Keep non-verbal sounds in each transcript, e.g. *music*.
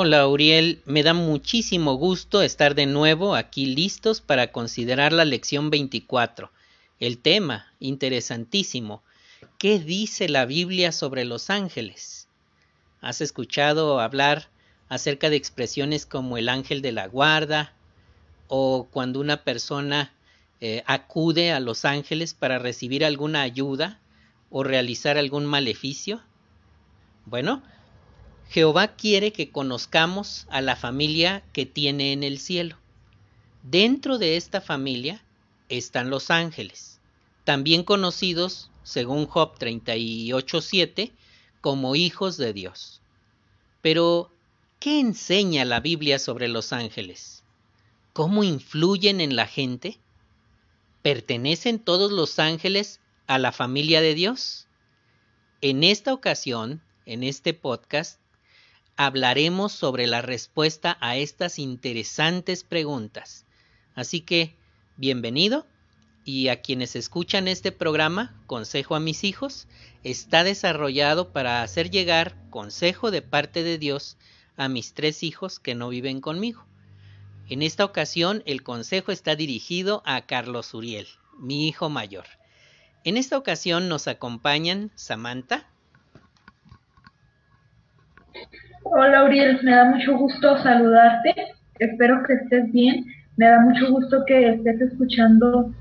Hola Uriel, me da muchísimo gusto estar de nuevo aquí listos para considerar la lección 24. El tema, interesantísimo, ¿qué dice la Biblia sobre los ángeles? ¿Has escuchado hablar acerca de expresiones como el ángel de la guarda o cuando una persona eh, acude a los ángeles para recibir alguna ayuda o realizar algún maleficio? Bueno, Jehová quiere que conozcamos a la familia que tiene en el cielo. Dentro de esta familia están los ángeles, también conocidos, según Job 38.7, como hijos de Dios. Pero, ¿qué enseña la Biblia sobre los ángeles? ¿Cómo influyen en la gente? ¿Pertenecen todos los ángeles a la familia de Dios? En esta ocasión, en este podcast, hablaremos sobre la respuesta a estas interesantes preguntas. Así que, bienvenido y a quienes escuchan este programa, Consejo a mis hijos, está desarrollado para hacer llegar consejo de parte de Dios a mis tres hijos que no viven conmigo. En esta ocasión el consejo está dirigido a Carlos Uriel, mi hijo mayor. En esta ocasión nos acompañan Samantha. Hola Uriel, me da mucho gusto saludarte. Espero que estés bien. Me da mucho gusto que estés escuchando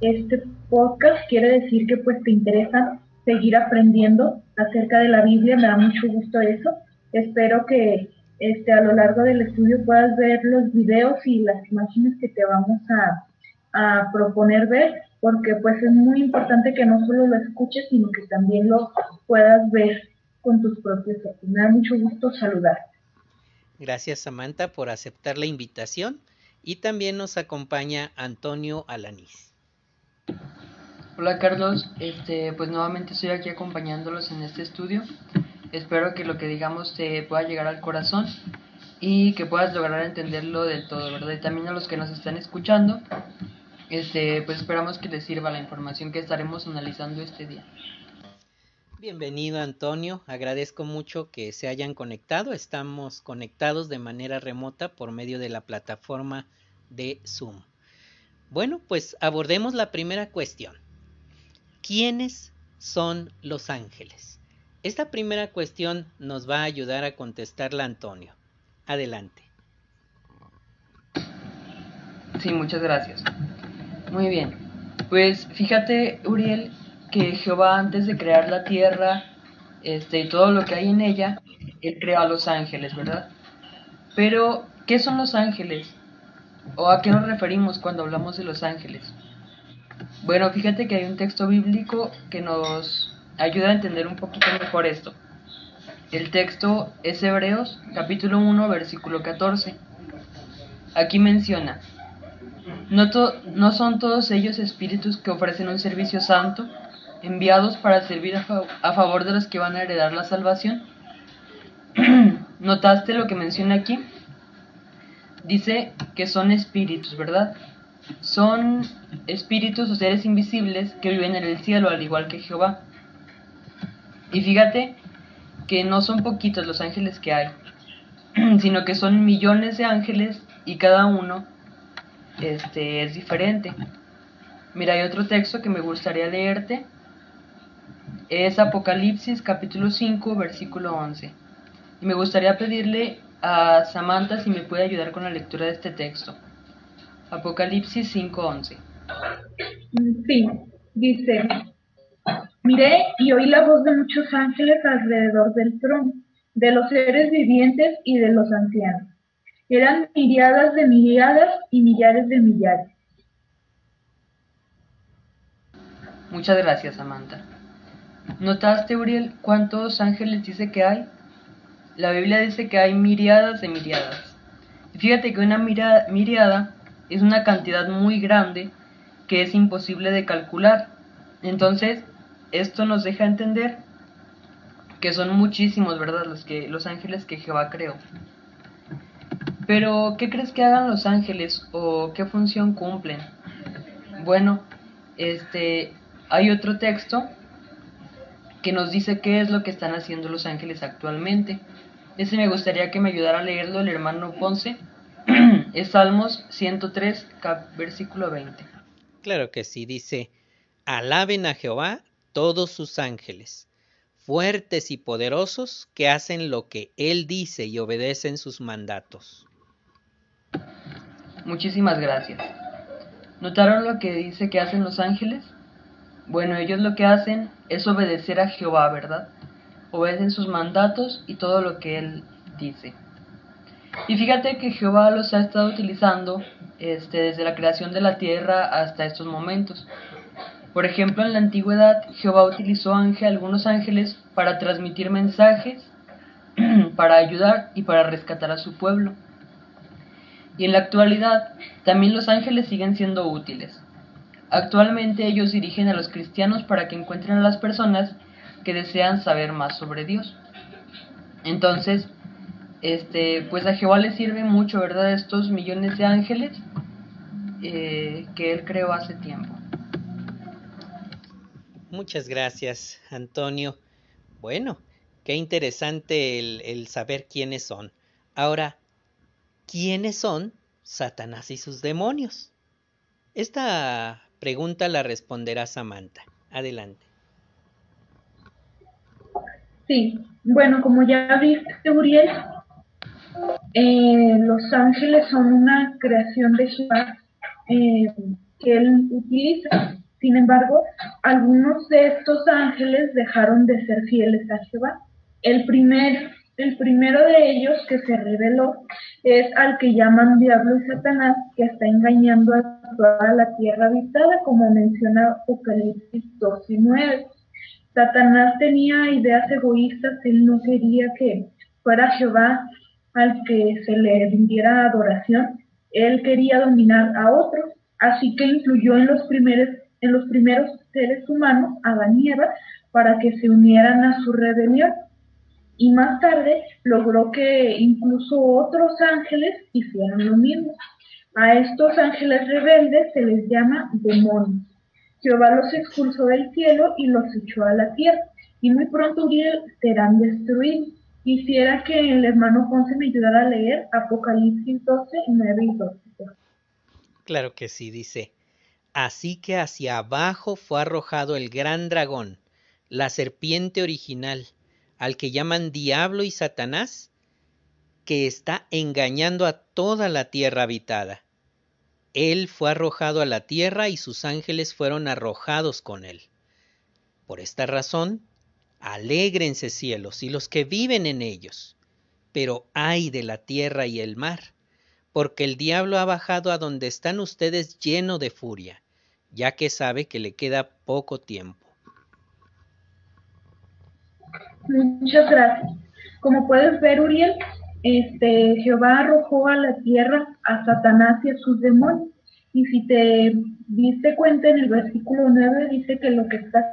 este podcast. Quiere decir que pues te interesa seguir aprendiendo acerca de la Biblia. Me da mucho gusto eso. Espero que este, a lo largo del estudio puedas ver los videos y las imágenes que te vamos a, a proponer ver, porque pues es muy importante que no solo lo escuches, sino que también lo puedas ver con tus propios ojos. Me da mucho gusto saludar. Gracias Samantha por aceptar la invitación y también nos acompaña Antonio Alanís. Hola Carlos, este, pues nuevamente estoy aquí acompañándolos en este estudio. Espero que lo que digamos te pueda llegar al corazón y que puedas lograr entenderlo del todo, ¿verdad? Y también a los que nos están escuchando, este, pues esperamos que les sirva la información que estaremos analizando este día. Bienvenido Antonio, agradezco mucho que se hayan conectado. Estamos conectados de manera remota por medio de la plataforma de Zoom. Bueno, pues abordemos la primera cuestión. ¿Quiénes son los ángeles? Esta primera cuestión nos va a ayudar a contestarla Antonio. Adelante. Sí, muchas gracias. Muy bien. Pues fíjate, Uriel, que Jehová antes de crear la tierra este, y todo lo que hay en ella, Él creó a los ángeles, ¿verdad? Pero, ¿qué son los ángeles? ¿O a qué nos referimos cuando hablamos de los ángeles? Bueno, fíjate que hay un texto bíblico que nos ayuda a entender un poquito mejor esto. El texto es Hebreos capítulo 1 versículo 14. Aquí menciona, no, no son todos ellos espíritus que ofrecen un servicio santo enviados para servir a, favor de los que van a heredar la salvación. *clears throat* ¿Notaste lo que menciona aquí? Dice que son espíritus, ¿verdad? Son espíritus o seres invisibles que viven en el cielo, al igual que Jehová. Y fíjate que no son poquitos los ángeles que hay, *clears throat* sino que son millones de ángeles y cada uno este, es diferente. Mira, hay otro texto que me gustaría leerte es Apocalipsis capítulo 5, versículo 11. Y me gustaría pedirle a Samantha si me puede ayudar con la lectura de este texto. Apocalipsis 5, 11. Sí, dice, miré y oí la voz de muchos ángeles alrededor del trono, de los seres vivientes y de los ancianos. Eran miriadas de miriadas y millares de millares. Muchas gracias, Samantha. ¿Notaste, Uriel, cuántos ángeles dice que hay? La Biblia dice que hay miriadas de miriadas. fíjate que una miriada es una cantidad muy grande que es imposible de calcular. Entonces, esto nos deja entender que son muchísimos, ¿verdad? Los, que, los ángeles que Jehová creó. Pero, ¿qué crees que hagan los ángeles o qué función cumplen? Bueno, este, hay otro texto que nos dice qué es lo que están haciendo los ángeles actualmente. Ese me gustaría que me ayudara a leerlo el hermano Ponce. *clears throat* es Salmos 103, versículo 20. Claro que sí, dice, alaben a Jehová todos sus ángeles, fuertes y poderosos que hacen lo que Él dice y obedecen sus mandatos. Muchísimas gracias. ¿Notaron lo que dice que hacen los ángeles? Bueno, ellos lo que hacen es obedecer a Jehová, ¿verdad? Obedecen sus mandatos y todo lo que Él dice. Y fíjate que Jehová los ha estado utilizando este, desde la creación de la tierra hasta estos momentos. Por ejemplo, en la antigüedad, Jehová utilizó ángel, algunos ángeles para transmitir mensajes, *clears throat* para ayudar y para rescatar a su pueblo. Y en la actualidad, también los ángeles siguen siendo útiles. Actualmente ellos dirigen a los cristianos para que encuentren a las personas que desean saber más sobre Dios. Entonces, este, pues a Jehová le sirve mucho, ¿verdad? Estos millones de ángeles eh, que él creó hace tiempo. Muchas gracias, Antonio. Bueno, qué interesante el, el saber quiénes son. Ahora, ¿quiénes son Satanás y sus demonios? Esta pregunta la responderá Samantha. Adelante. Sí, bueno, como ya viste, Uriel, eh, los ángeles son una creación de Jehová eh, que él utiliza. Sin embargo, algunos de estos ángeles dejaron de ser fieles a Jehová. El primer el primero de ellos que se reveló es al que llaman Diablo y Satanás, que está engañando a toda la tierra habitada, como menciona Apocalipsis 12 y 9. Satanás tenía ideas egoístas, él no quería que fuera Jehová al que se le rindiera adoración, él quería dominar a otros, así que influyó en los primeros, en los primeros seres humanos, Adán y para que se unieran a su rebelión y más tarde logró que incluso otros ángeles hicieran lo mismo. A estos ángeles rebeldes se les llama demonios. Jehová los expulsó del cielo y los echó a la tierra, y muy pronto serán destruidos. Quisiera que el hermano Ponce me ayudara a leer Apocalipsis 12, 9 y 12. Claro que sí, dice. Así que hacia abajo fue arrojado el gran dragón, la serpiente original, al que llaman diablo y Satanás, que está engañando a toda la tierra habitada. Él fue arrojado a la tierra y sus ángeles fueron arrojados con él. Por esta razón, alégrense cielos y los que viven en ellos, pero ay de la tierra y el mar, porque el diablo ha bajado a donde están ustedes lleno de furia, ya que sabe que le queda poco tiempo. Muchas gracias. Como puedes ver, Uriel, este, Jehová arrojó a la tierra a Satanás y a sus demonios. Y si te diste cuenta en el versículo 9, dice que lo que está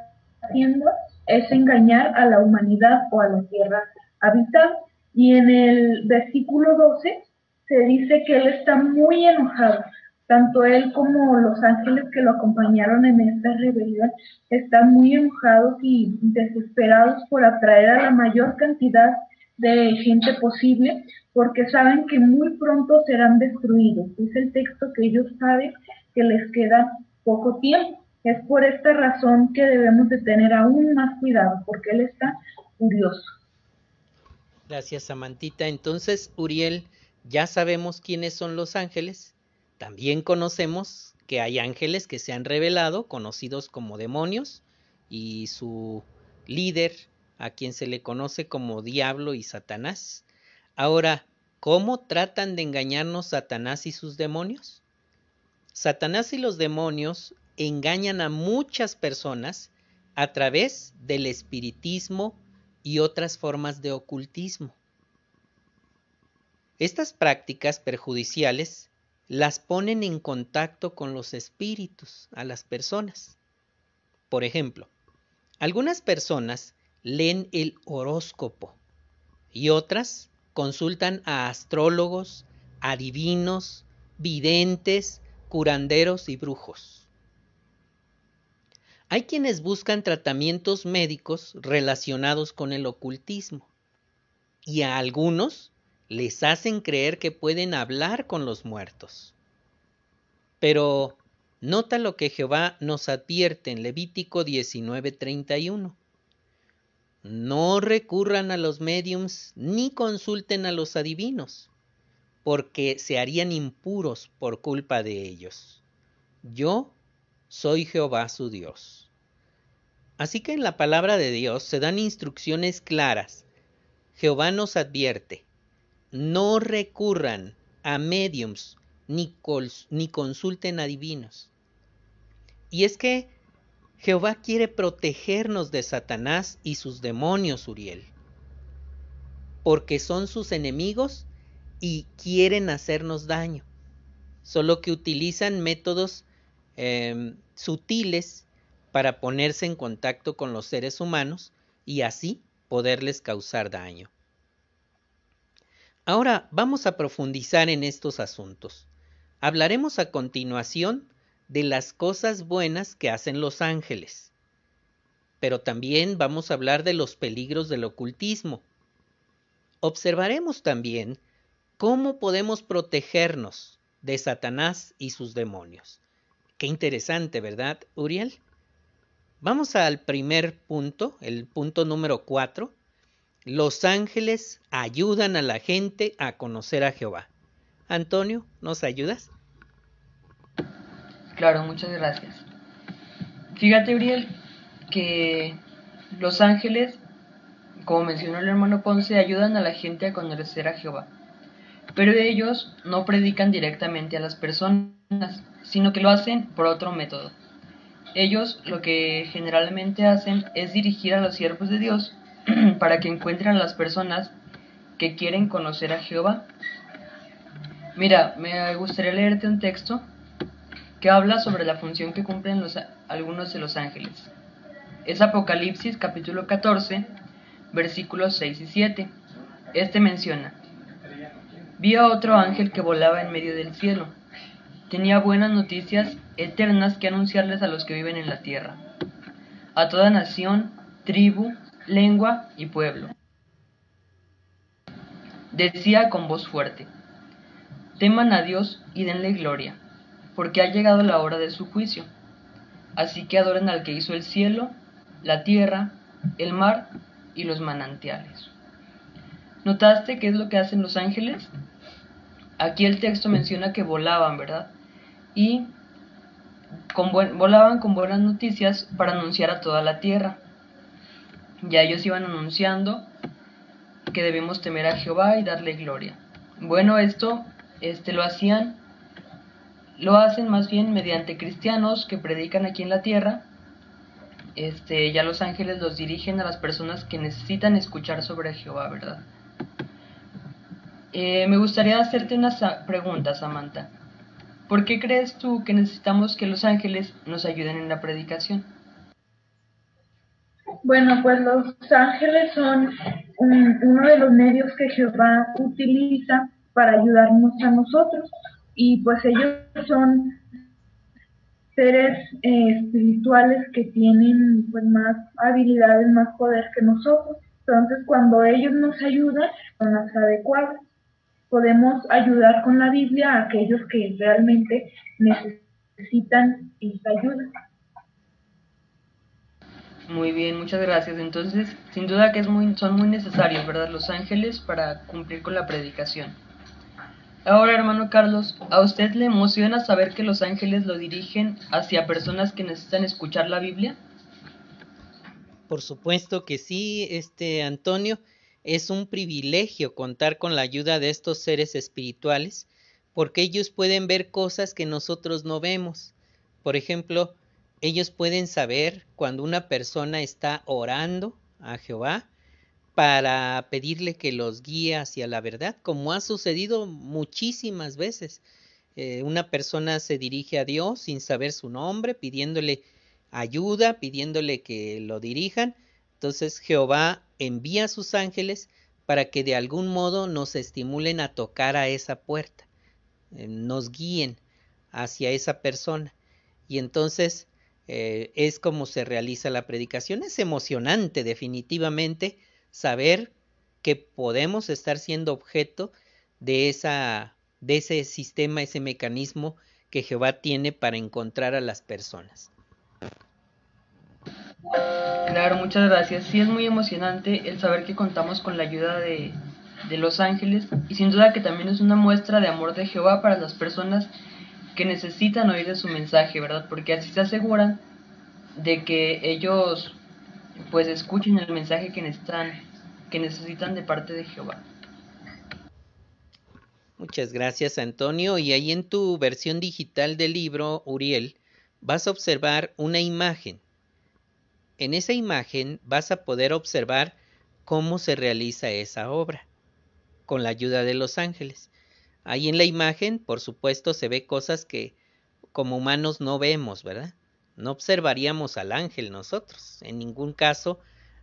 haciendo es engañar a la humanidad o a la tierra habitada. Y en el versículo 12 se dice que él está muy enojado tanto él como los ángeles que lo acompañaron en esta rebelión están muy enojados y desesperados por atraer a la mayor cantidad de gente posible, porque saben que muy pronto serán destruidos. Es el texto que ellos saben que les queda poco tiempo. Es por esta razón que debemos de tener aún más cuidado, porque él está furioso. Gracias, Samantita. Entonces, Uriel, ya sabemos quiénes son los ángeles también conocemos que hay ángeles que se han revelado, conocidos como demonios, y su líder, a quien se le conoce como Diablo y Satanás. Ahora, ¿cómo tratan de engañarnos Satanás y sus demonios? Satanás y los demonios engañan a muchas personas a través del espiritismo y otras formas de ocultismo. Estas prácticas perjudiciales las ponen en contacto con los espíritus a las personas. Por ejemplo, algunas personas leen el horóscopo y otras consultan a astrólogos, adivinos, videntes, curanderos y brujos. Hay quienes buscan tratamientos médicos relacionados con el ocultismo. y a algunos les hacen creer que pueden hablar con los muertos. Pero nota lo que Jehová nos advierte en Levítico 19:31. No recurran a los mediums ni consulten a los adivinos, porque se harían impuros por culpa de ellos. Yo soy Jehová su Dios. Así que en la palabra de Dios se dan instrucciones claras. Jehová nos advierte, no recurran a mediums ni, consulten adivinos. Y es que Jehová quiere protegernos de Satanás y sus demonios, Uriel, porque son sus enemigos y quieren hacernos daño, solo que utilizan métodos em, sutiles para ponerse en contacto con los seres humanos y así poderles causar daño. Ahora vamos a profundizar en estos asuntos. Hablaremos a continuación de las cosas buenas que hacen los ángeles. Pero también vamos a hablar de los peligros del ocultismo. Observaremos también cómo podemos protegernos de Satanás y sus demonios. Qué interesante, ¿verdad, Uriel? Vamos al primer punto, el punto número cuatro. Los ángeles ayudan a la gente a conocer a Jehová. Antonio, ¿nos ayudas? Claro, muchas gracias. Fíjate, Uriel, que los ángeles, como mencionó el hermano Ponce, ayudan a la gente a conocer a Jehová. Pero ellos no predican directamente a las personas, sino que lo hacen por otro método. Ellos lo que generalmente hacen es dirigir a los siervos de Dios *clears throat* para que encuentren a las personas que quieren conocer a Jehová. Mira, me gustaría leerte un texto que habla sobre la función que cumplen los, algunos de los ángeles. Es Apocalipsis capítulo 14, versículos 6 y 7. Este menciona, vi a otro ángel que volaba en medio del cielo. Tenía buenas noticias eternas que anunciarles a los que viven en la tierra, a toda nación, tribu, lengua y pueblo. Decía con voz fuerte, teman a Dios y denle gloria porque ha llegado la hora de su juicio. Así que adoren al que hizo el cielo, la tierra, el mar y los manantiales. ¿Notaste qué es lo que hacen los ángeles? Aquí el texto menciona que volaban, ¿verdad? Y con volaban con buenas noticias para anunciar a toda la tierra. Ya ellos iban anunciando que debemos temer a Jehová y darle gloria. Bueno, esto este, lo hacían lo hacen más bien mediante cristianos que predican aquí en la tierra. Este, ya los ángeles los dirigen a las personas que necesitan escuchar sobre Jehová, ¿verdad? Eh, me gustaría hacerte una pregunta, Samantha. ¿Por qué crees tú que necesitamos que los ángeles nos ayuden en la predicación? Bueno, pues los ángeles son uno de los medios que Jehová utiliza para ayudarnos a nosotros y pues ellos son seres eh, espirituales que tienen pues más habilidades, más poder que nosotros. Entonces cuando ellos nos ayudan son las adecuadas. Podemos ayudar con la Biblia a aquellos que realmente necesitan esa ayuda. Muy bien, muchas gracias. Entonces, sin duda que es muy, son muy necesarios, ¿verdad? Los ángeles para cumplir con la predicación. Ahora, hermano Carlos, ¿a usted le emociona saber que los ángeles lo dirigen hacia personas que necesitan escuchar la Biblia? Por supuesto que sí, este Antonio. Es un privilegio contar con la ayuda de estos seres espirituales, porque ellos pueden ver cosas que nosotros no vemos. Por ejemplo, ellos pueden saber cuando una persona está orando a Jehová para pedirle que los guíe hacia la verdad, como ha sucedido muchísimas veces. Eh, una persona se dirige a Dios sin saber su nombre, pidiéndole ayuda, pidiéndole que lo dirijan. Entonces Jehová envía a sus ángeles para que de algún modo nos estimulen a tocar a esa puerta, eh, nos guíen hacia esa persona. Y entonces eh, es como se realiza la predicación. Es emocionante definitivamente saber que podemos estar siendo objeto de, esa, de ese sistema, ese mecanismo que Jehová tiene para encontrar a las personas. Claro, muchas gracias. Sí es muy emocionante el saber que contamos con la ayuda de, de los ángeles y sin duda que también es una muestra de amor de Jehová para las personas que necesitan oír de su mensaje, ¿verdad? Porque así se aseguran de que ellos pues escuchen el mensaje que necesitan, que necesitan de parte de Jehová. Muchas gracias Antonio. Y ahí en tu versión digital del libro, Uriel, vas a observar una imagen. En esa imagen vas a poder observar cómo se realiza esa obra con la ayuda de los ángeles. Ahí en la imagen, por supuesto, se ve cosas que como humanos no vemos, ¿verdad? No observaríamos al ángel nosotros. En ningún caso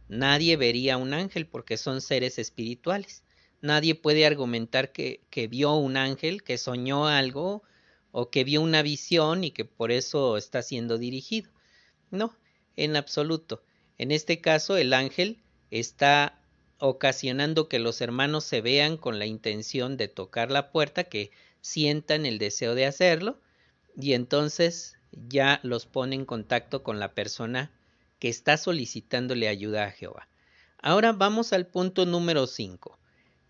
nadie vería un ángel porque son seres espirituales. Nadie puede argumentar que, que vio un ángel, que soñó algo o que vio una visión y que por eso está siendo dirigido. No, en absoluto. En este caso el ángel está ocasionando que los hermanos se vean con la intención de tocar la puerta, que sientan el deseo de hacerlo, y entonces ya los pone en contacto con la persona que está solicitándole ayuda a Jehová. Ahora vamos al punto número 5.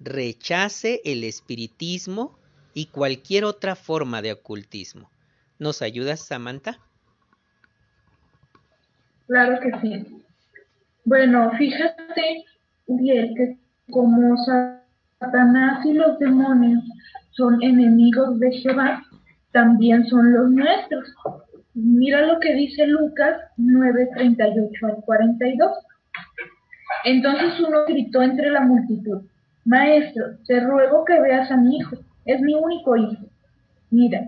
Rechace el espiritismo y cualquier otra forma de ocultismo. ¿Nos ayudas, Samantha? Claro que sí. Bueno, fíjate bien que como Satanás y los demonios son enemigos de Jehová, también son los nuestros. Mira lo que dice Lucas 9:38 al 42. Entonces uno gritó entre la multitud, Maestro, te ruego que veas a mi hijo, es mi único hijo. Mira,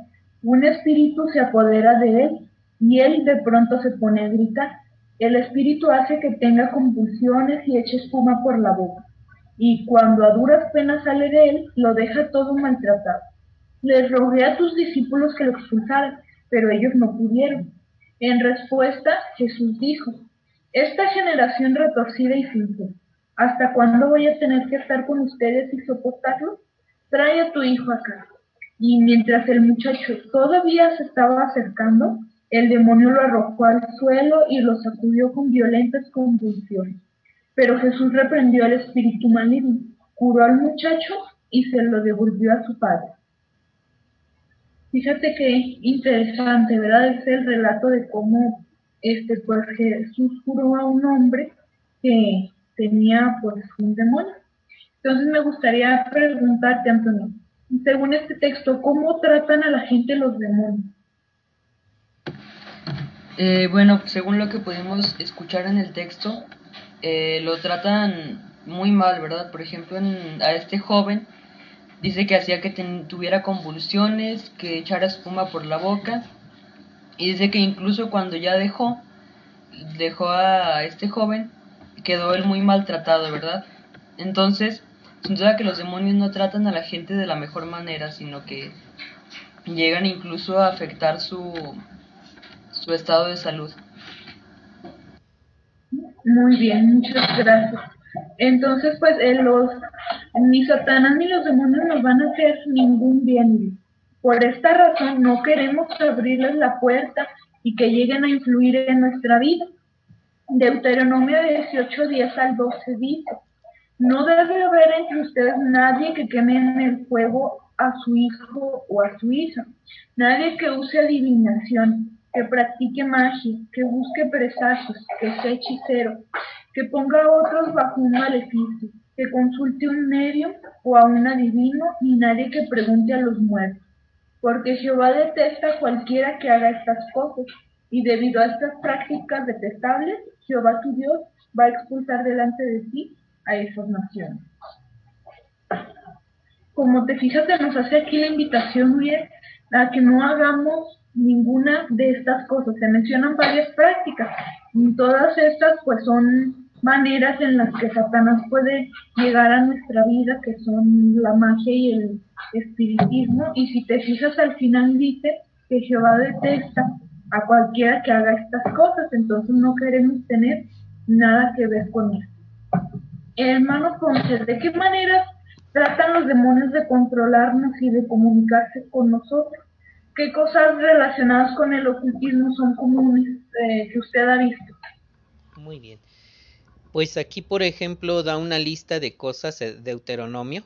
un espíritu se apodera de él y él de pronto se pone a gritar. El espíritu hace que tenga convulsiones y eche espuma por la boca, y cuando a duras penas sale de él, lo deja todo maltratado. Les rogué a tus discípulos que lo expulsaran, pero ellos no pudieron. En respuesta, Jesús dijo, Esta generación retorcida y simple, ¿hasta cuándo voy a tener que estar con ustedes y soportarlo? Trae a tu hijo acá. Y mientras el muchacho todavía se estaba acercando, el demonio lo arrojó al suelo y lo sacudió con violentas convulsiones. Pero Jesús reprendió al espíritu maligno, curó al muchacho y se lo devolvió a su padre. Fíjate qué interesante, ¿verdad? Es el relato de cómo este, pues, Jesús curó a un hombre que tenía pues un demonio. Entonces me gustaría preguntarte, Antonio, según este texto, ¿cómo tratan a la gente los demonios? Eh, bueno, según lo que pudimos escuchar en el texto, eh, lo tratan muy mal, ¿verdad? Por ejemplo, a este joven dice que hacía que tuviera convulsiones, que echara espuma por la boca, y dice que incluso cuando ya dejó, dejó a este joven, quedó él muy maltratado, ¿verdad? Entonces, sin duda que los demonios no tratan a la gente de la mejor manera, sino que llegan incluso a afectar su, su estado de salud. Muy bien, muchas gracias. Entonces, pues eh, los, ni Satanás ni los demonios nos van a hacer ningún bien. Por esta razón no queremos abrirles la puerta y que lleguen a influir en nuestra vida. Deuteronomio 18, 10 al 12 dice, no debe haber entre ustedes nadie que queme en el fuego a su hijo o a su hija, nadie que use adivinación, que practique magia, que busque presagios, que sea hechicero, que ponga a otros bajo un maleficio, que consulte un medio o a un adivino y nadie que pregunte a los muertos. Porque Jehová detesta a cualquiera que haga estas cosas, y debido a estas prácticas detestables, Jehová tu Dios va a expulsar delante de ti a esas naciones. Como te fijas, nos hace aquí la invitación, bien, a que no hagamos ninguna de estas cosas. Se mencionan varias prácticas y todas estas pues son maneras en las que Satanás puede llegar a nuestra vida, que son la magia y el espiritismo. Y si te fijas al final dice que Jehová detesta a cualquiera que haga estas cosas, entonces no queremos tener nada que ver con eso. hermano Ponce, ¿de qué manera tratan los demonios de controlarnos y de comunicarse con nosotros? ¿Qué cosas relacionadas con el ocultismo son comunes eh, que usted ha visto? Muy bien. Pues aquí, por ejemplo, da una lista de cosas de Deuteronomio.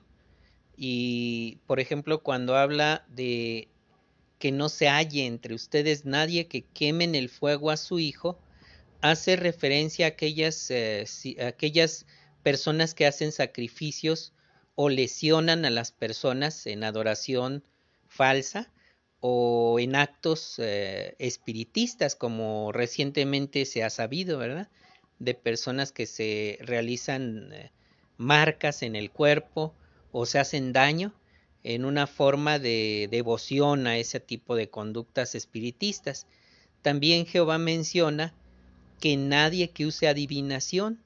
Y, por ejemplo, cuando habla de que no se halle entre ustedes nadie que quemen el fuego a su hijo, hace referencia a aquellas, eh, aquellas personas que hacen sacrificios o lesionan a las personas en adoración falsa o en actos eh, espiritistas, como recientemente se ha sabido, ¿verdad? De personas que se realizan eh, marcas en el cuerpo o se hacen daño en una forma de devoción a ese tipo de conductas espiritistas. También Jehová menciona que nadie que use adivinación,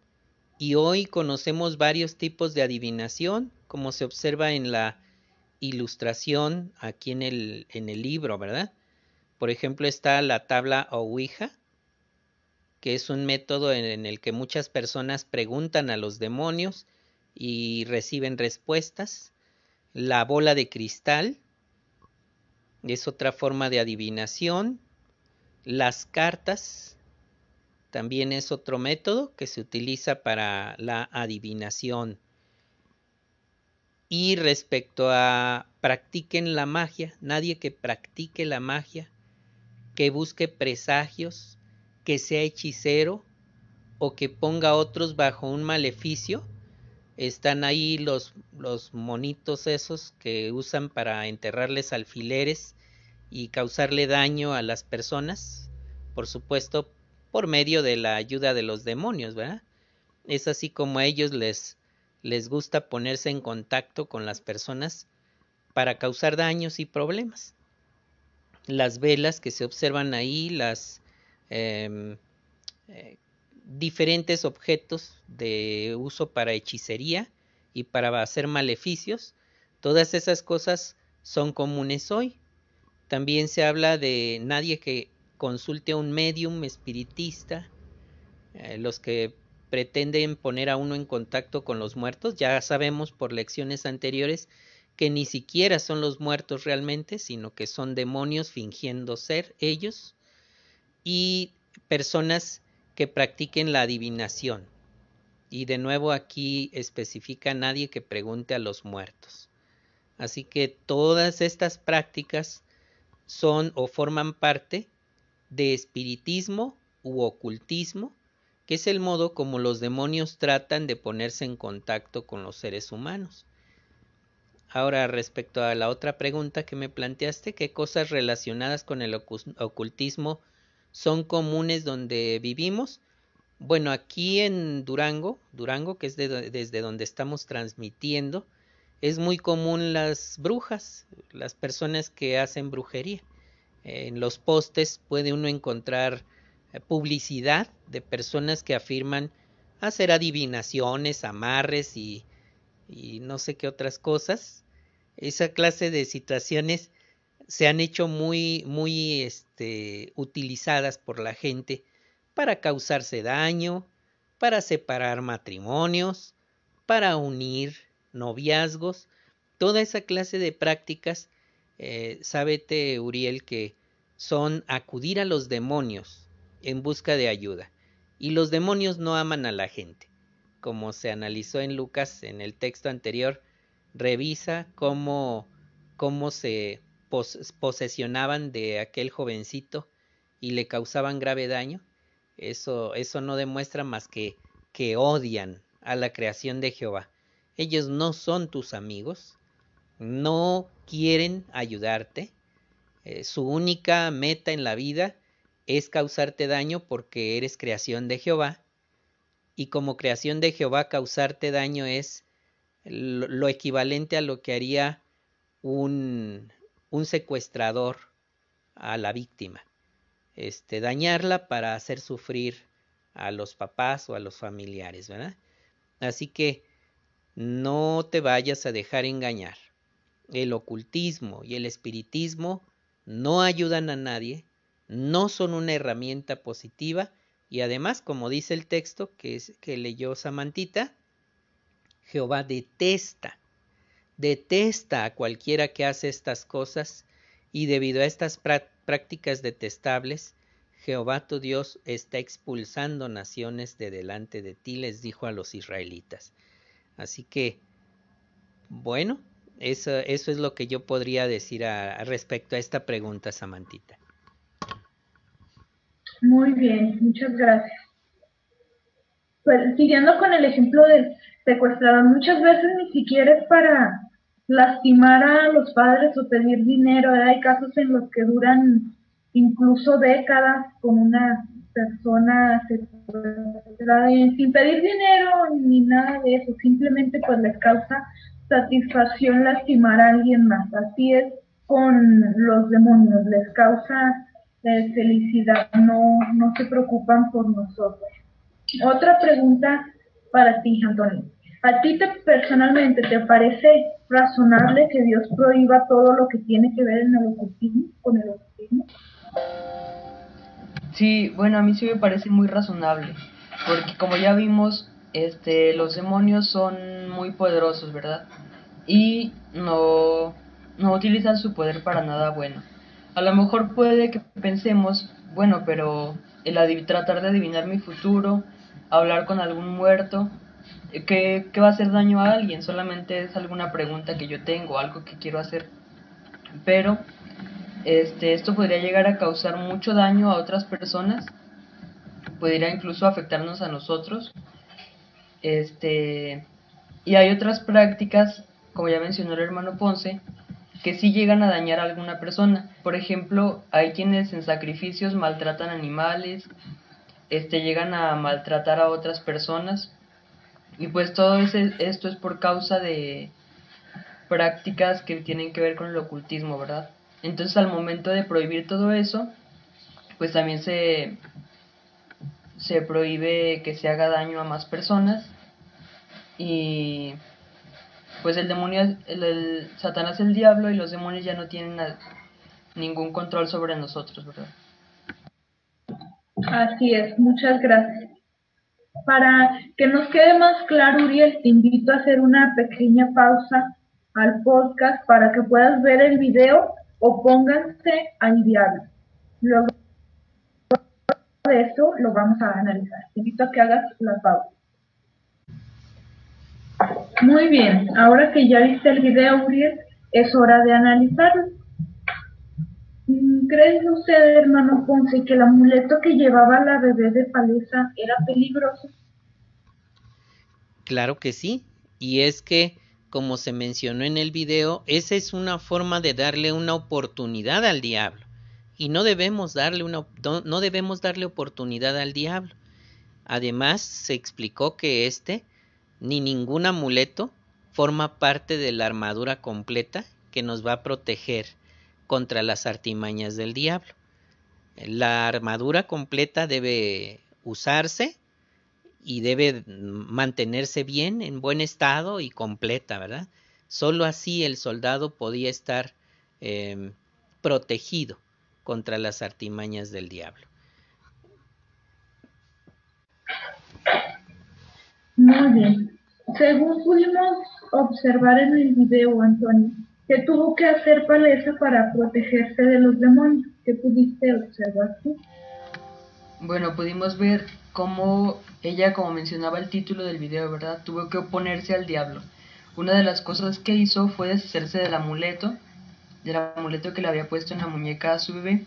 y hoy conocemos varios tipos de adivinación, como se observa en la ilustración aquí en el, en el libro, ¿verdad? Por ejemplo, está la tabla Ouija, que es un método en el que muchas personas preguntan a los demonios y reciben respuestas. La bola de cristal es otra forma de adivinación. Las cartas también es otro método que se utiliza para la adivinación. Y respecto a practiquen la magia, nadie que practique la magia, que busque presagios, que sea hechicero o que ponga a otros bajo un maleficio, están ahí los, los monitos esos que usan para enterrarles alfileres y causarle daño a las personas, por supuesto por medio de la ayuda de los demonios, ¿verdad? Es así como a ellos les, les gusta ponerse en contacto con las personas para causar daños y problemas. Las velas que se observan ahí, las em, eh, diferentes objetos de uso para hechicería y para hacer maleficios, todas esas cosas son comunes hoy. También se habla de nadie que consulte a un medium espiritista, eh, los que pretenden poner a uno en contacto con los muertos, ya sabemos por lecciones anteriores que ni siquiera son los muertos realmente, sino que son demonios fingiendo ser ellos, y personas que practiquen la adivinación. Y de nuevo aquí especifica nadie que pregunte a los muertos. Así que todas estas prácticas son o forman parte de espiritismo u ocultismo, es el modo como los demonios tratan de ponerse en contacto con los seres humanos. Ahora, respecto a la otra pregunta que me planteaste, ¿qué cosas relacionadas con el ocultismo son comunes donde vivimos. Bueno, aquí en Durango, Durango, que es desde donde estamos transmitiendo, es muy común las brujas, las personas que hacen brujería. En los postes puede uno encontrar publicidad de personas que afirman hacer adivinaciones, amarres y, no sé qué otras cosas. Esa clase de situaciones se han hecho muy, muy este, utilizadas por la gente para causarse daño, para separar matrimonios, para unir noviazgos, toda esa clase de prácticas, eh, sábete Uriel que son acudir a los demonios en busca de ayuda. Y los demonios no aman a la gente. Como se analizó en Lucas en el texto anterior, revisa cómo, cómo se posesionaban de aquel jovencito y le causaban grave daño, eso, eso no demuestra más que que odian a la creación de Jehová. Ellos no son tus amigos, no quieren ayudarte, eh, su única meta en la vida es causarte daño porque eres creación de Jehová y como creación de Jehová causarte daño es lo equivalente a lo que haría un, un secuestrador a la víctima, este, dañarla para hacer sufrir a los papás o a los familiares, ¿verdad? Así que no te vayas a dejar engañar. El ocultismo y el espiritismo no ayudan a nadie, no son una herramienta positiva y además, como dice el texto que, es, que leyó Samantita, Jehová detesta, detesta a cualquiera que hace estas cosas y debido a estas prácticas detestables, Jehová tu Dios está expulsando naciones de delante de ti, les dijo a los israelitas. Así que, bueno, eso, eso es lo que yo podría decir a, respecto a esta pregunta, Samantita. Muy bien, muchas gracias. Pues, siguiendo con el ejemplo del secuestrador, muchas veces ni siquiera es para lastimar a los padres o pedir dinero. Hay casos en los que duran incluso décadas con una persona sin pedir dinero ni nada de eso, simplemente pues les causa satisfacción lastimar a alguien más. Así es con los demonios, les causa eh, felicidad, no, no se preocupan por nosotros. Otra pregunta para ti, Antonio. ¿A ti te, personalmente te parece razonable que Dios prohíba todo lo que tiene que ver en el ocultismo, con el ocultismo? Sí, bueno, a mí sí me parece muy razonable, porque como ya vimos, este, los demonios son muy poderosos, ¿verdad? Y no, no utilizan su poder para nada bueno. A lo mejor puede que pensemos, bueno, pero el tratar de adivinar mi futuro, hablar con algún muerto, ¿qué, ¿qué va a hacer daño a alguien? Solamente es alguna pregunta que yo tengo, algo que quiero hacer. Pero este, esto podría llegar a causar mucho daño a otras personas, podría incluso afectarnos a nosotros. Este, y hay otras prácticas, como ya mencionó el hermano Ponce, que sí llegan a dañar a alguna persona. Por ejemplo, hay quienes en sacrificios maltratan animales, este, llegan a maltratar a otras personas. Y pues todo ese, esto es por causa de prácticas que tienen que ver con el ocultismo, ¿verdad? Entonces al momento de prohibir todo eso, pues también se, se prohíbe que se haga daño a más personas y pues el demonio, el, Satanás el diablo y los demonios ya no tienen ningún control sobre nosotros, ¿verdad? Así es, muchas gracias. Para que nos quede más claro, Uriel, te invito a hacer una pequeña pausa al podcast para que puedas ver el video o pónganse al diablo. Luego de eso lo vamos a analizar. Te invito a que hagas la pausa. Muy bien, ahora que ya viste el video, Uriel, es hora de analizarlo. Mm, ¿Cree usted, hermano Ponce, que el amuleto que llevaba la bebé de Palesa era peligroso? Claro que sí, y es que como se mencionó en el video, esa es una forma de darle una oportunidad al diablo. Y no debemos darle, una, no, debemos darle oportunidad al diablo. Además, se explicó que este, ni ningún amuleto, forma parte de la armadura completa que nos va a proteger contra las artimañas del diablo. La armadura completa debe usarse y debe mantenerse bien, en buen estado y completa, ¿verdad? Solo así el soldado podía estar em, protegido contra las artimañas del diablo. Muy bien. Según pudimos observar en el video, Antonio, ¿qué tuvo que hacer Palesa para protegerse de los demonios? ¿Qué pudiste observar tú? Bueno, pudimos ver cómo ella, como mencionaba el título del video, ¿verdad? Tuvo que oponerse al diablo. Una de las cosas que hizo fue deshacerse del amuleto, del amuleto que le había puesto en la muñeca a su bebé,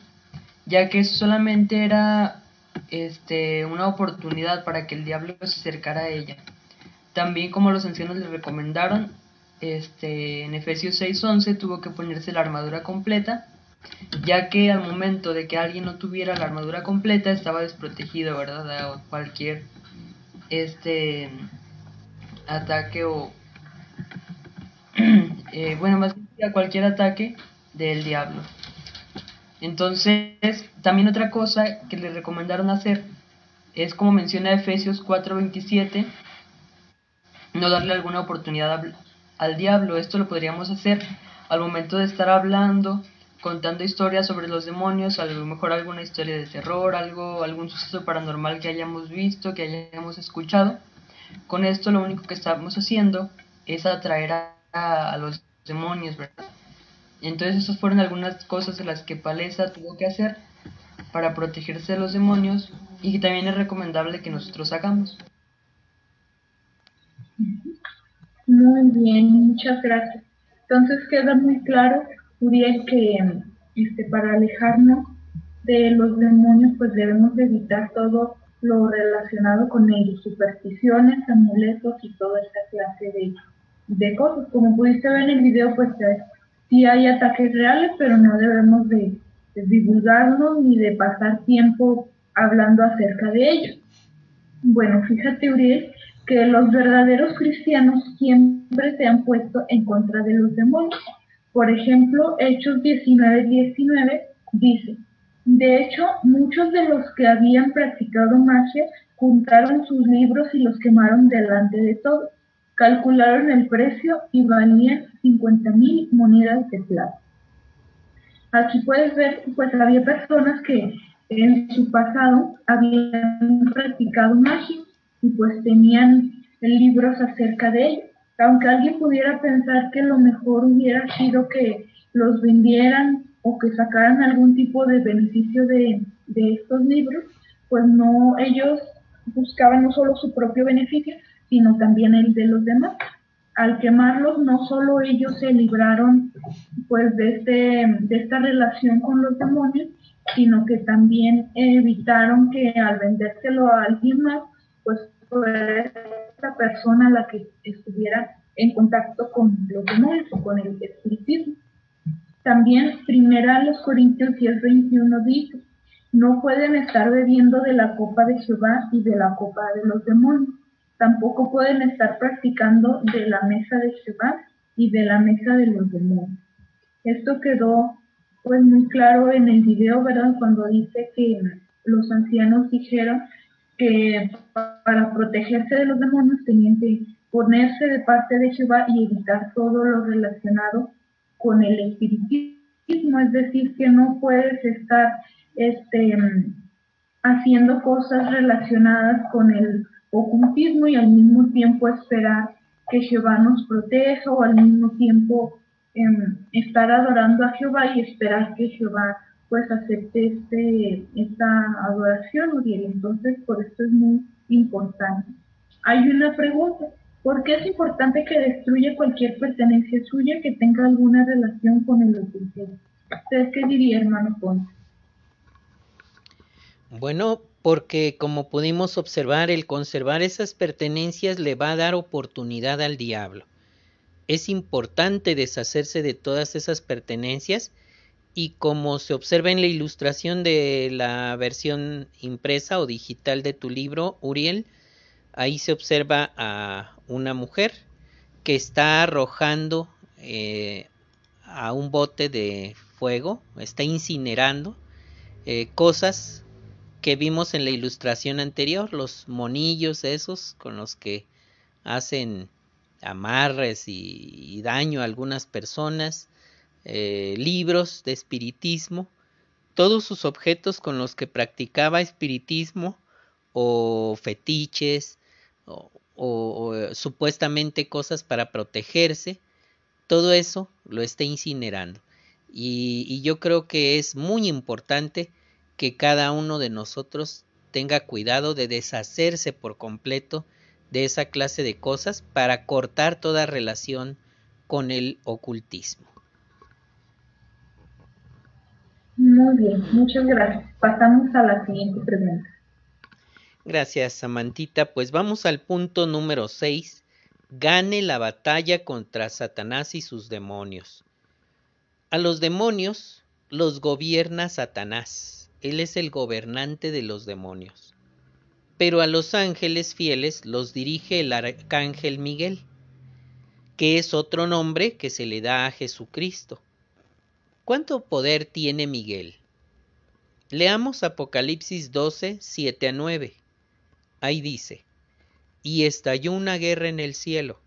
ya que solamente era este, una oportunidad para que el diablo se acercara a ella. También como los ancianos le recomendaron, este, en Efesios 6:11 tuvo que ponerse la armadura completa ya que al momento de que alguien no tuviera la armadura completa estaba desprotegido, ¿verdad? A cualquier este ataque o *clears throat* eh, bueno, más que a cualquier ataque del diablo. Entonces, también otra cosa que le recomendaron hacer es como menciona Efesios 4:27, no darle alguna oportunidad al diablo. Esto lo podríamos hacer al momento de estar hablando contando historias sobre los demonios, a lo mejor alguna historia de terror, algo, algún suceso paranormal que hayamos visto, que hayamos escuchado, con esto lo único que estamos haciendo es atraer a, los demonios, ¿verdad? Entonces esas fueron algunas cosas de las que Palesa tuvo que hacer para protegerse de los demonios y que también es recomendable que nosotros hagamos. Muy bien, muchas gracias. Entonces queda muy claro, Uriel, que este, para alejarnos de los demonios, pues debemos evitar todo lo relacionado con ellos, supersticiones, amuletos y toda esta clase de, de cosas. Como pudiste ver en el video, pues sí hay ataques reales, pero no debemos de, de divulgarlos ni de pasar tiempo hablando acerca de ellos. Bueno, fíjate, Uriel, que los verdaderos cristianos siempre se han puesto en contra de los demonios. Por ejemplo, Hechos 19:19 19 dice, de hecho, muchos de los que habían practicado magia juntaron sus libros y los quemaron delante de todos. Calcularon el precio y valían 50 mil monedas de plata. Aquí puedes ver, pues había personas que en su pasado habían practicado magia y pues tenían libros acerca de ello. Aunque alguien pudiera pensar que lo mejor hubiera sido que los vendieran o que sacaran algún tipo de beneficio de, estos libros, pues no, ellos buscaban no solo su propio beneficio, sino también el de los demás. Al quemarlos, no solo ellos se libraron pues de, este, de esta relación con los demonios, sino que también evitaron que al vendérselo a alguien más, pues fuera esta persona la que estuviera en contacto con los demonios o con el espiritismo. También primera los Corintios 10, 21 dice, no pueden estar bebiendo de la copa de Jehová y de la copa de los demonios. Tampoco pueden estar practicando de la mesa de Jehová y de la mesa de los demonios. Esto quedó pues muy claro en el video, ¿verdad? Cuando dice que los ancianos dijeron que para protegerse de los demonios tenían que ponerse de parte de Jehová y evitar todo lo relacionado con el espiritismo, es decir, que no puedes estar este, haciendo cosas relacionadas con el ocultismo y al mismo tiempo esperar que Jehová nos proteja o al mismo tiempo em, estar adorando a Jehová y esperar que Jehová pues acepte este, esta adoración, Uriel. Entonces, por esto es muy importante. Hay una pregunta. ¿Por qué es importante que destruya cualquier pertenencia suya que tenga alguna relación con el ocultismo? ¿Usted qué diría, hermano Ponce? Bueno, porque como pudimos observar, el conservar esas pertenencias le va a dar oportunidad al diablo. Es importante deshacerse de todas esas pertenencias y como se observa en la ilustración de la versión impresa o digital de tu libro, Uriel, ahí se observa a una mujer que está arrojando eh, a un bote de fuego, está incinerando eh, cosas que vimos en la ilustración anterior, los monillos esos con los que hacen amarres y, daño a algunas personas, eh, libros de espiritismo, todos sus objetos con los que practicaba espiritismo o fetiches o, eh, supuestamente cosas para protegerse, todo eso lo está incinerando. Y, yo creo que es muy importante que cada uno de nosotros tenga cuidado de deshacerse por completo de esa clase de cosas para cortar toda relación con el ocultismo. Muy bien, muchas gracias. Pasamos a la siguiente pregunta. Gracias, Samantita. Pues vamos al punto número 6. Gane la batalla contra Satanás y sus demonios. A los demonios los gobierna Satanás. Él es el gobernante de los demonios. Pero a los ángeles fieles los dirige el arcángel Miguel, que es otro nombre que se le da a Jesucristo. ¿Cuánto poder tiene Miguel? Leamos Apocalipsis 12, 7 a 9. Ahí dice, y estalló una guerra en el cielo.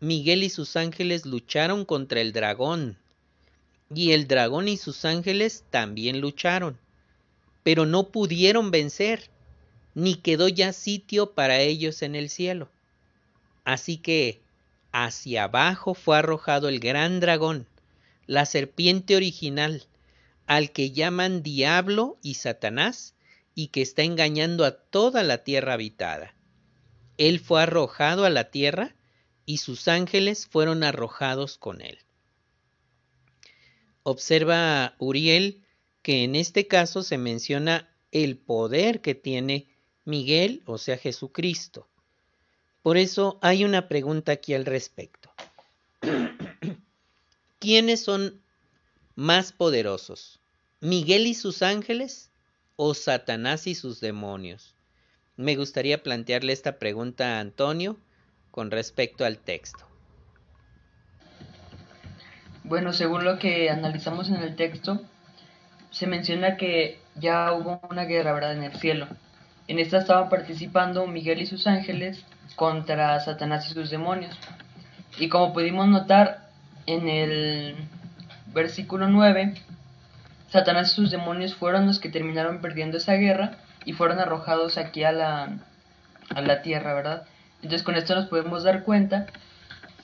Miguel y sus ángeles lucharon contra el dragón, y el dragón y sus ángeles también lucharon, pero no pudieron vencer, ni quedó ya sitio para ellos en el cielo. Así que hacia abajo fue arrojado el gran dragón, la serpiente original, al que llaman diablo y Satanás, y que está engañando a toda la tierra habitada. Él fue arrojado a la tierra, y sus ángeles fueron arrojados con él. Observa Uriel que en este caso se menciona el poder que tiene Miguel, o sea Jesucristo. Por eso hay una pregunta aquí al respecto. *clears throat* ¿Quiénes son más poderosos? ¿Miguel y sus ángeles o Satanás y sus demonios? Me gustaría plantearle esta pregunta a Antonio con respecto al texto. Bueno, según lo que analizamos en el texto, se menciona que ya hubo una guerra, ¿verdad?, en el cielo. En esta estaban participando Miguel y sus ángeles contra Satanás y sus demonios. Y como pudimos notar en el versículo 9, Satanás y sus demonios fueron los que terminaron perdiendo esa guerra y fueron arrojados aquí a la, a la tierra, ¿verdad? Entonces con esto nos podemos dar cuenta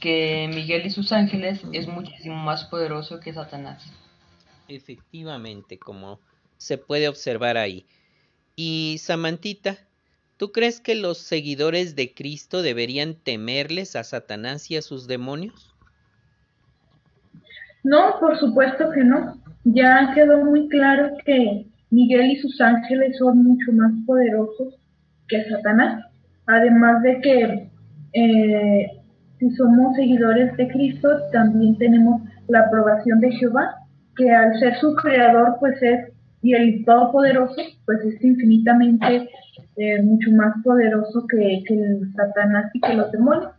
que Miguel y sus ángeles es muchísimo más poderoso que Satanás. Efectivamente, como se puede observar ahí. Y Samantita, ¿tú crees que los seguidores de Cristo deberían temerles a Satanás y a sus demonios? No, por supuesto que no. Ya quedó muy claro que Miguel y sus ángeles son mucho más poderosos que Satanás. Además de que eh, si somos seguidores de Cristo, también tenemos la aprobación de Jehová, que al ser su creador, pues es, y el todopoderoso, pues es infinitamente eh, mucho más poderoso que, que el Satanás y que los demonios.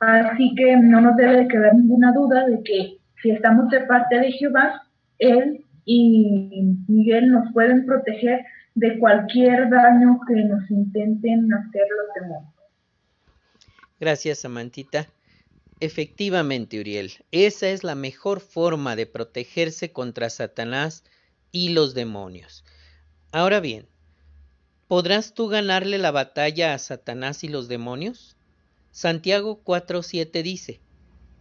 Así que no nos debe de quedar ninguna duda de que si estamos de parte de Jehová, Él y Miguel nos pueden proteger de cualquier daño que nos intenten hacer los demonios. Gracias, Samantita. Efectivamente, Uriel, esa es la mejor forma de protegerse contra Satanás y los demonios. Ahora bien, ¿podrás tú ganarle la batalla a Satanás y los demonios? Santiago 4:7 dice,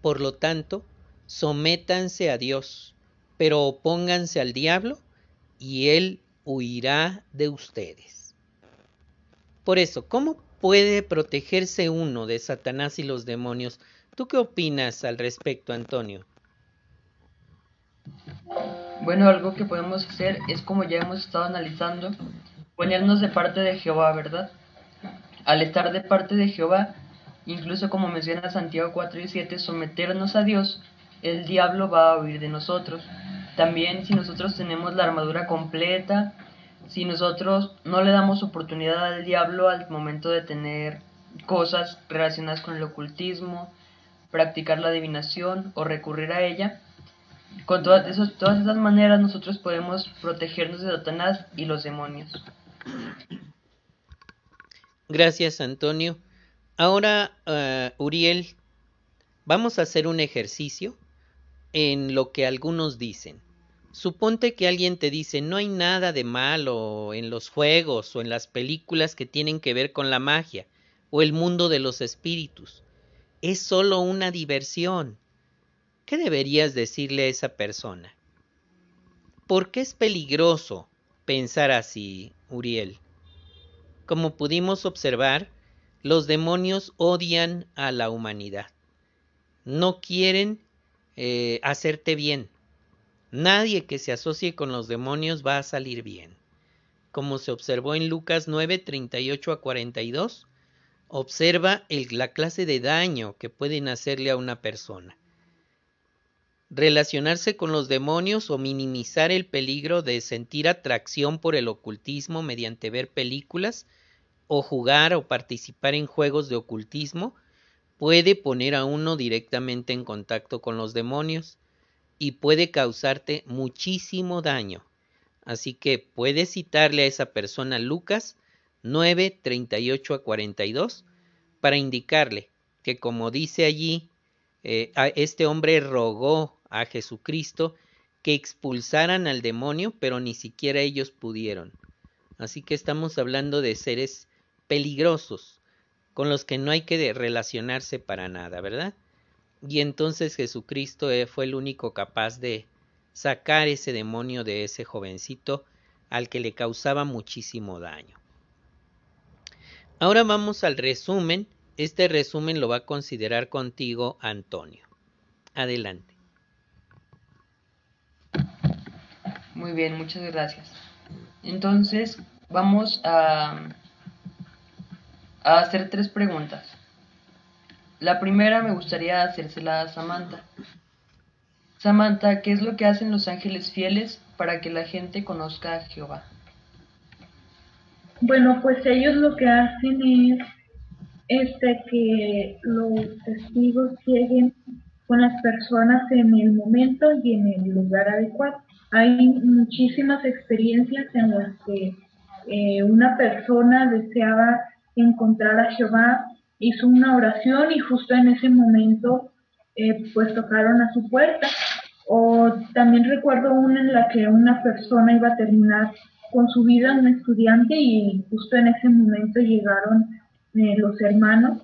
Por lo tanto, sométanse a Dios, pero opónganse al diablo, y él huirá de ustedes. Por eso, ¿cómo puede protegerse uno de Satanás y los demonios? ¿Tú qué opinas al respecto, Antonio? Bueno, algo que podemos hacer es como ya hemos estado analizando, ponernos de parte de Jehová, ¿verdad? Al estar de parte de Jehová, incluso como menciona Santiago 4 y 7, someternos a Dios, el diablo va a huir de nosotros. También si nosotros tenemos la armadura completa, si nosotros no le damos oportunidad al diablo al momento de tener cosas relacionadas con el ocultismo, practicar la adivinación o recurrir a ella. Con todas, todas esas maneras nosotros podemos protegernos de Satanás y los demonios. Gracias, Antonio. Ahora, uh, Uriel, vamos a hacer un ejercicio en lo que algunos dicen. Suponte que alguien te dice no hay nada de malo en los juegos o en las películas que tienen que ver con la magia o el mundo de los espíritus es solo una diversión. ¿Qué deberías decirle a esa persona? ¿Por qué es peligroso pensar así, Uriel? Como pudimos observar, los demonios odian a la humanidad. No quieren eh, hacerte bien. Nadie que se asocie con los demonios va a salir bien. Como se observó en Lucas 9, 38 a 42, observa la clase de daño que pueden hacerle a una persona. Relacionarse con los demonios o minimizar el peligro de sentir atracción por el ocultismo mediante ver películas o jugar o participar en juegos de ocultismo puede poner a uno directamente en contacto con los demonios y puede causarte muchísimo daño. Así que puedes citarle a esa persona Lucas 9, 38 a 42, para indicarle que como dice allí, eh, este hombre rogó a Jesucristo que expulsaran al demonio, pero ni siquiera ellos pudieron. Así que estamos hablando de seres peligrosos, con los que no hay que relacionarse para nada, ¿verdad? Y entonces Jesucristo eh, fue el único capaz de sacar ese demonio de ese jovencito al que le causaba muchísimo daño. Ahora vamos al resumen. Este resumen lo va a considerar contigo Antonio. Adelante. Muy bien, muchas gracias. Entonces, vamos a, hacer tres preguntas. La primera me gustaría hacérsela a Samantha. Samantha, ¿qué es lo que hacen los ángeles fieles para que la gente conozca a Jehová? Bueno, pues ellos lo que hacen es este que los testigos lleguen con las personas en el momento y en el lugar adecuado. Hay muchísimas experiencias en las que eh, una persona deseaba encontrar a Jehová, hizo una oración y justo en ese momento eh, pues tocaron a su puerta. O también recuerdo una en la que una persona iba a terminar con su vida, un estudiante, y justo en ese momento llegaron eh, los hermanos.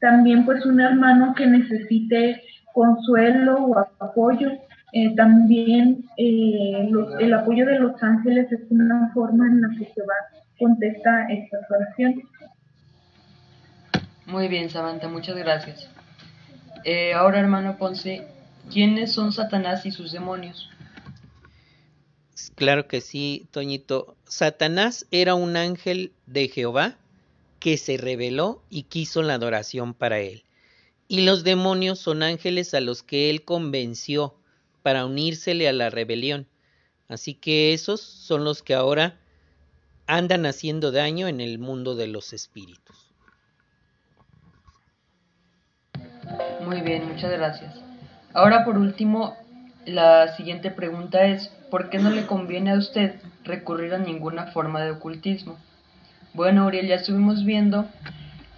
También pues un hermano que necesite consuelo o apoyo. Eh, también eh, el apoyo de los ángeles es una forma en la que se va contesta estas oraciones. Muy bien, Samantha, muchas gracias. ahora, hermano Ponce, ¿quiénes son Satanás y sus demonios? Claro que sí, Toñito. Satanás era un ángel de Jehová que se reveló y quiso la adoración para él. Y los demonios son ángeles a los que él convenció para unírsele a la rebelión. Así que esos son los que ahora andan haciendo daño en el mundo de los espíritus. Muy bien, muchas gracias. Ahora por último, la siguiente pregunta es, ¿por qué no le conviene a usted recurrir a ninguna forma de ocultismo? Bueno, Uriel, ya estuvimos viendo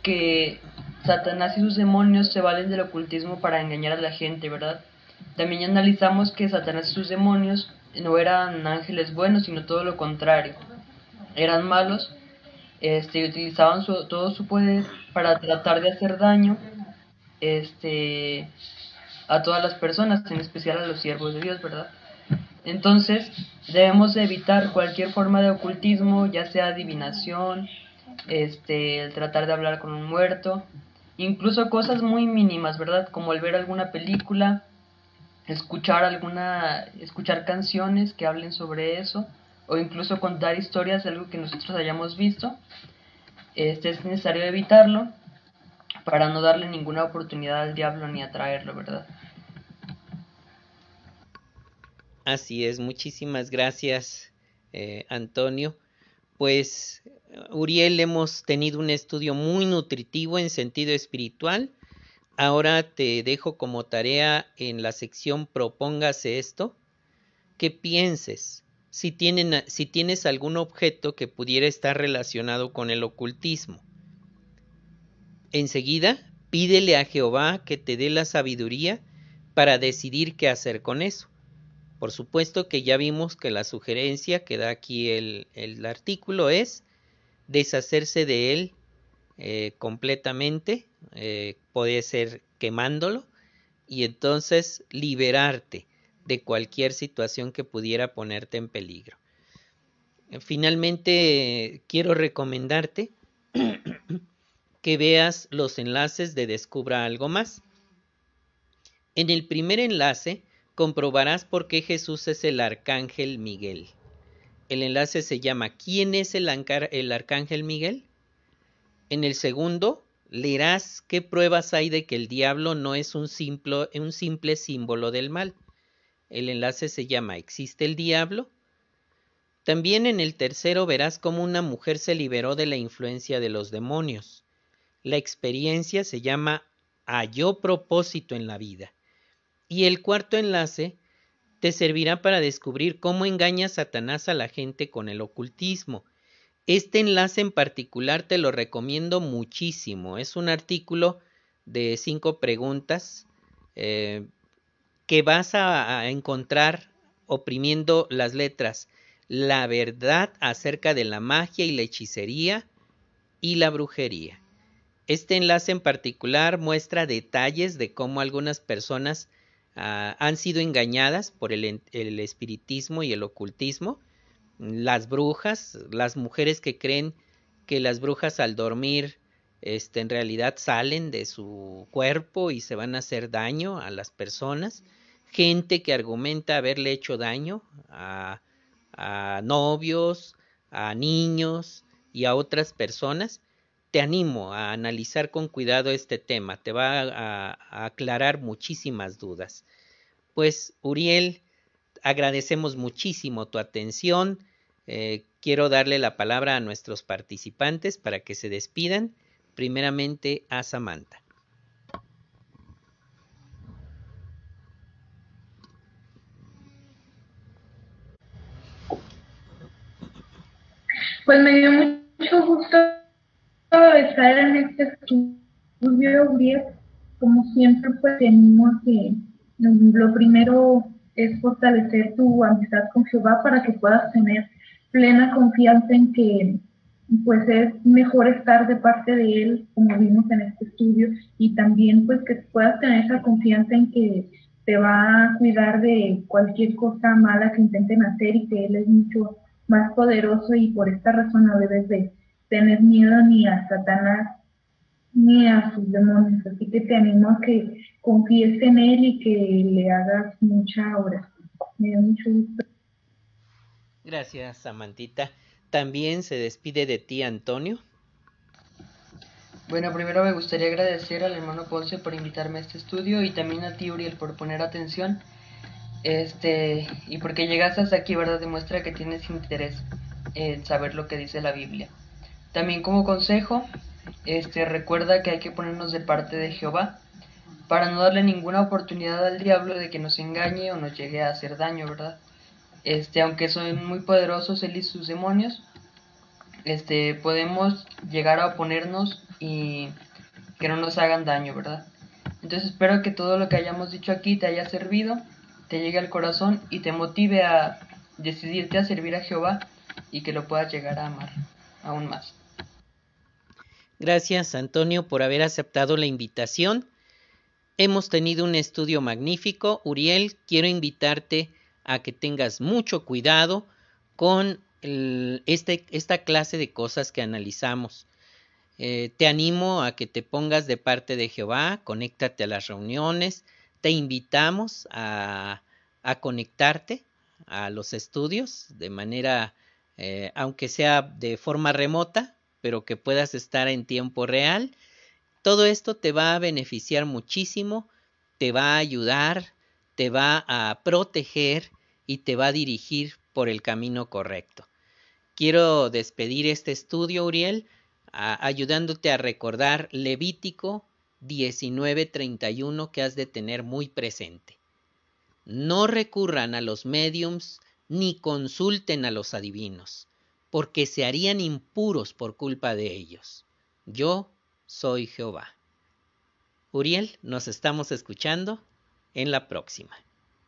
que Satanás y sus demonios se valen del ocultismo para engañar a la gente, ¿verdad? También analizamos que Satanás y sus demonios no eran ángeles buenos, sino todo lo contrario. Eran malos, este, utilizaban todo su poder para tratar de hacer daño este, a todas las personas, en especial a los siervos de Dios, ¿verdad? Entonces, debemos evitar cualquier forma de ocultismo, ya sea adivinación, este, el tratar de hablar con un muerto, incluso cosas muy mínimas, ¿verdad? Como el ver alguna película, escuchar alguna, escuchar canciones que hablen sobre eso, o incluso contar historias de algo que nosotros hayamos visto. Este es necesario evitarlo para no darle ninguna oportunidad al diablo ni atraerlo, ¿verdad? Así es, muchísimas gracias eh, Antonio. Pues Uriel hemos tenido un estudio muy nutritivo en sentido espiritual. Ahora te dejo como tarea en la sección Propóngase esto, que pienses si, tienen, si tienes algún objeto que pudiera estar relacionado con el ocultismo. Enseguida, pídele a Jehová que te dé la sabiduría para decidir qué hacer con eso. Por supuesto que ya vimos que la sugerencia que da aquí el, artículo es deshacerse de él eh, completamente, eh, puede ser quemándolo, y entonces liberarte de cualquier situación que pudiera ponerte en peligro. Finalmente, quiero recomendarte *coughs* que veas los enlaces de Descubra algo más. En el primer enlace comprobarás por qué Jesús es el arcángel Miguel. El enlace se llama ¿Quién es el, el arcángel Miguel? En el segundo, leerás qué pruebas hay de que el diablo no es un un simple símbolo del mal. El enlace se llama ¿Existe el diablo? También en el tercero verás cómo una mujer se liberó de la influencia de los demonios. La experiencia se llama Halló propósito en la vida. Y el cuarto enlace te servirá para descubrir cómo engaña Satanás a la gente con el ocultismo. Este enlace en particular te lo recomiendo muchísimo. Es un artículo de cinco preguntas eh, que vas a encontrar oprimiendo las letras. La verdad acerca de la magia y la hechicería y la brujería. este enlace en particular muestra detalles de cómo algunas personas ah, han sido engañadas por el, espiritismo y el ocultismo. Las brujas, las mujeres que creen que las brujas al dormir este, en realidad salen de su cuerpo y se van a hacer daño a las personas. Gente que argumenta haberle hecho daño a novios, a niños y a otras personas te animo a analizar con cuidado este tema, te va a, aclarar muchísimas dudas. Pues, Uriel, agradecemos muchísimo tu atención. Eh, quiero darle la palabra a nuestros participantes para que se despidan. Primeramente a Samantha. Pues me dio mucho gusto estar en este estudio, como siempre, pues tenemos que lo primero es fortalecer tu amistad con Jehová para que puedas tener plena confianza en que pues es mejor estar de parte de él, como vimos en este estudio, y también pues que puedas tener esa confianza en que te va a cuidar de cualquier cosa mala que intenten hacer y que él es mucho más poderoso y por esta razón no debes de tener miedo ni a Satanás ni a sus demonios. Así que te animo a que confíes en él y que le hagas mucha oración. Me da mucho gusto. Gracias, Samantita. También se despide de ti, Antonio. Bueno, primero me gustaría agradecer al hermano Ponce por invitarme a este estudio y también a ti, Uriel, por poner atención. Este, y porque llegaste hasta aquí, ¿verdad? Demuestra que tienes interés en saber lo que dice la Biblia. También como consejo, este, recuerda que hay que ponernos de parte de Jehová para no darle ninguna oportunidad al diablo de que nos engañe o nos llegue a hacer daño, ¿verdad? Este, aunque son muy poderosos él y sus demonios, este, podemos llegar a oponernos y que no nos hagan daño, ¿verdad? Entonces espero que todo lo que hayamos dicho aquí te haya servido, te llegue al corazón y te motive a decidirte a servir a Jehová y que lo puedas llegar a amar aún más. Gracias, Antonio, por haber aceptado la invitación. Hemos tenido un estudio magnífico. Uriel, quiero invitarte a que tengas mucho cuidado con este, esta clase de cosas que analizamos. Eh, te animo a que te pongas de parte de Jehová, conéctate a las reuniones, te invitamos a, conectarte a los estudios de manera, eh, aunque sea de forma remota, pero que puedas estar en tiempo real. Todo esto te va a beneficiar muchísimo, te va a ayudar, te va a proteger y te va a dirigir por el camino correcto. Quiero despedir este estudio, Uriel, ayudándote a recordar Levítico 19:31 que has de tener muy presente. No recurran a los mediums ni consulten a los adivinos porque se harían impuros por culpa de ellos. Yo soy Jehová. Uriel, nos estamos escuchando en la próxima.